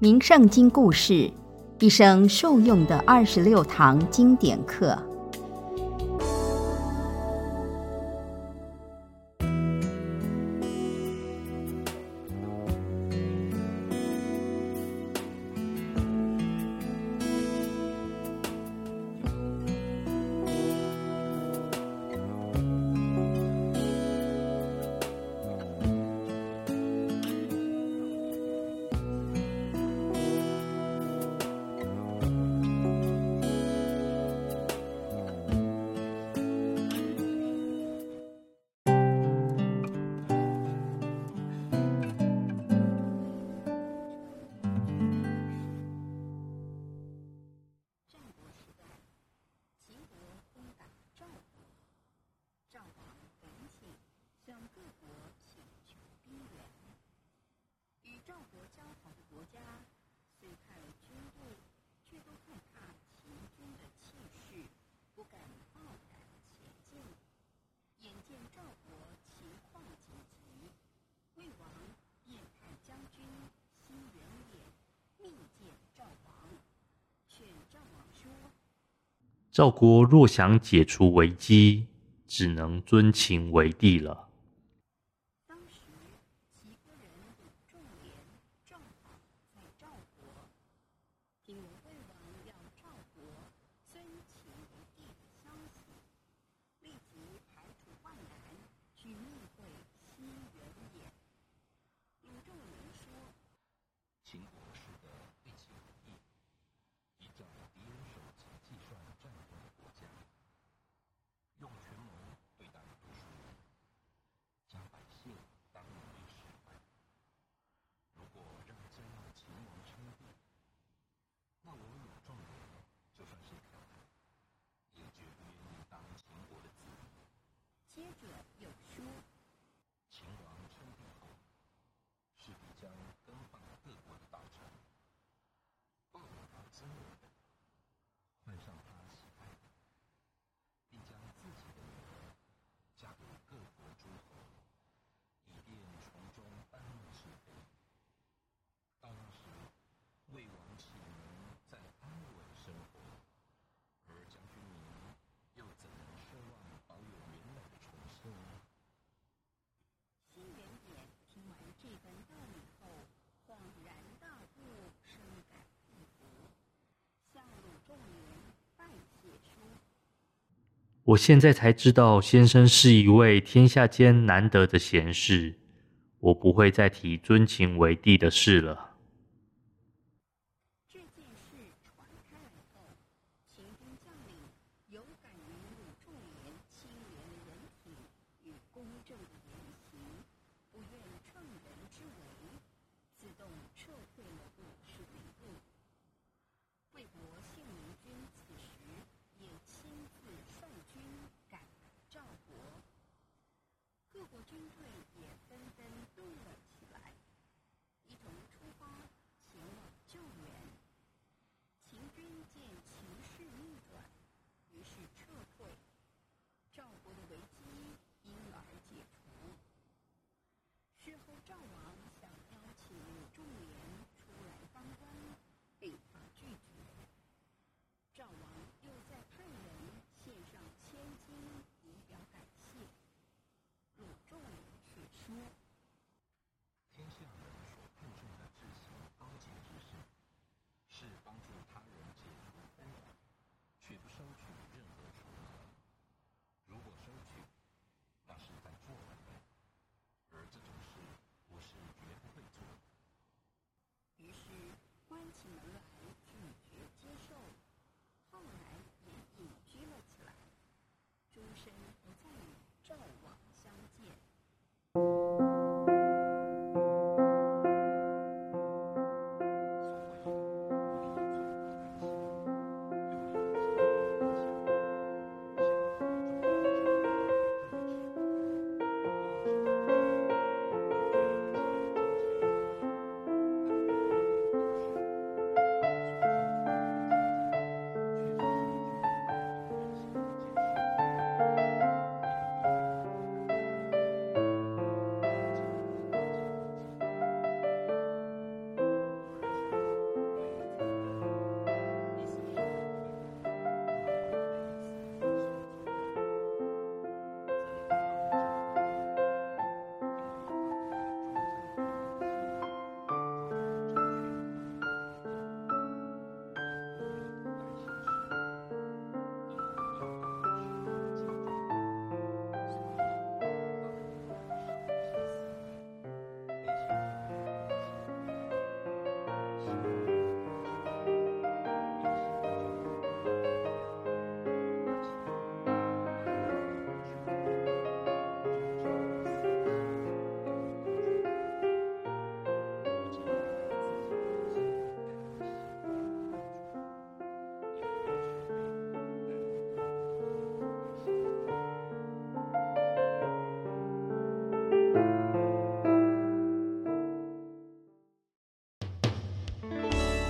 名圣经故事，一生受用的二十六堂经典课。赵国若想解除危机只能尊秦为帝了。我现在才知道先生是一位天下间难得的贤士我不会再提尊秦为帝的事了。军队也纷纷动了起来，一同出发前往救援，秦军见情势逆转，于是撤退，赵国的危机因而解除，事后赵王。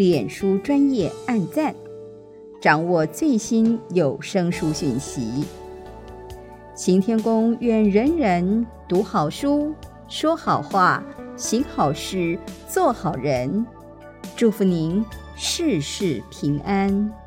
脸书专业按赞，掌握最新有声书讯息。行天宫愿人人读好书，说好话，行好事，做好人。祝福您事事平安。